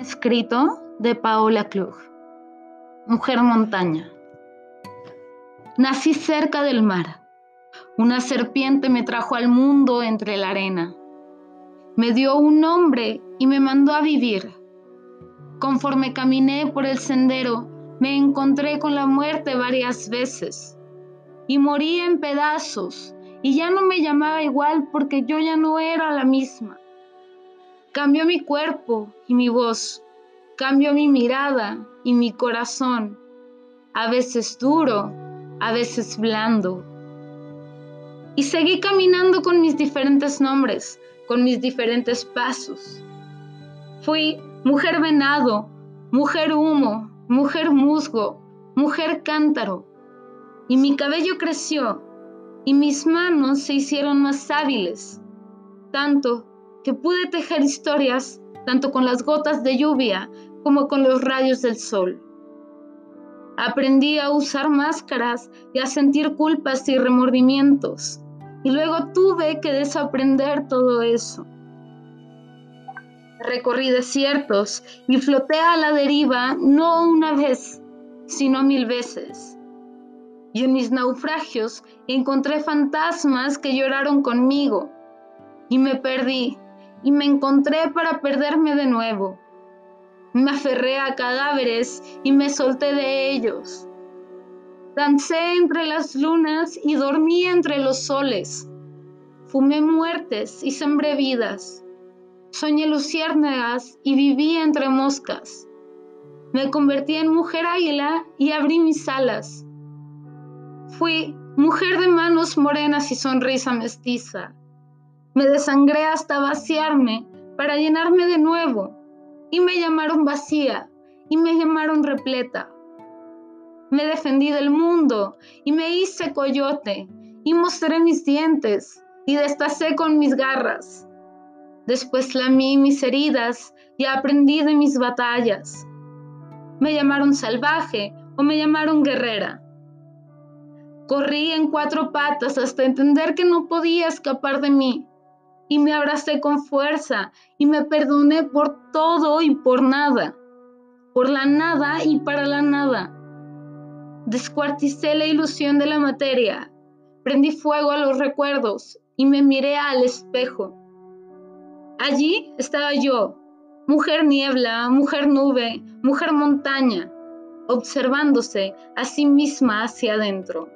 escrito de Paola Klug. Mujer montaña. Nací cerca del mar. Una serpiente me trajo al mundo entre la arena. Me dio un nombre y me mandó a vivir. Conforme caminé por el sendero, me encontré con la muerte varias veces y morí en pedazos y ya no me llamaba igual porque yo ya no era la misma. Cambió mi cuerpo y mi voz, cambió mi mirada y mi corazón, a veces duro, a veces blando. Y seguí caminando con mis diferentes nombres, con mis diferentes pasos. Fui mujer venado, mujer humo, mujer musgo, mujer cántaro. Y mi cabello creció y mis manos se hicieron más hábiles, tanto que pude tejer historias tanto con las gotas de lluvia como con los rayos del sol. Aprendí a usar máscaras y a sentir culpas y remordimientos, y luego tuve que desaprender todo eso. Recorrí desiertos y floté a la deriva no una vez, sino mil veces. Y en mis naufragios encontré fantasmas que lloraron conmigo y me perdí y me encontré para perderme de nuevo. Me aferré a cadáveres y me solté de ellos. Dancé entre las lunas y dormí entre los soles. Fumé muertes y sembré vidas. Soñé luciérnagas y viví entre moscas. Me convertí en mujer águila y abrí mis alas. Fui mujer de manos morenas y sonrisa mestiza. Me desangré hasta vaciarme para llenarme de nuevo. Y me llamaron vacía y me llamaron repleta. Me defendí del mundo y me hice coyote y mostré mis dientes y destacé con mis garras. Después lamí mis heridas y aprendí de mis batallas. Me llamaron salvaje o me llamaron guerrera. Corrí en cuatro patas hasta entender que no podía escapar de mí y me abracé con fuerza y me perdoné por todo y por nada, por la nada y para la nada. Descuarticé la ilusión de la materia, prendí fuego a los recuerdos y me miré al espejo. Allí estaba yo, mujer niebla, mujer nube, mujer montaña, observándose a sí misma hacia adentro.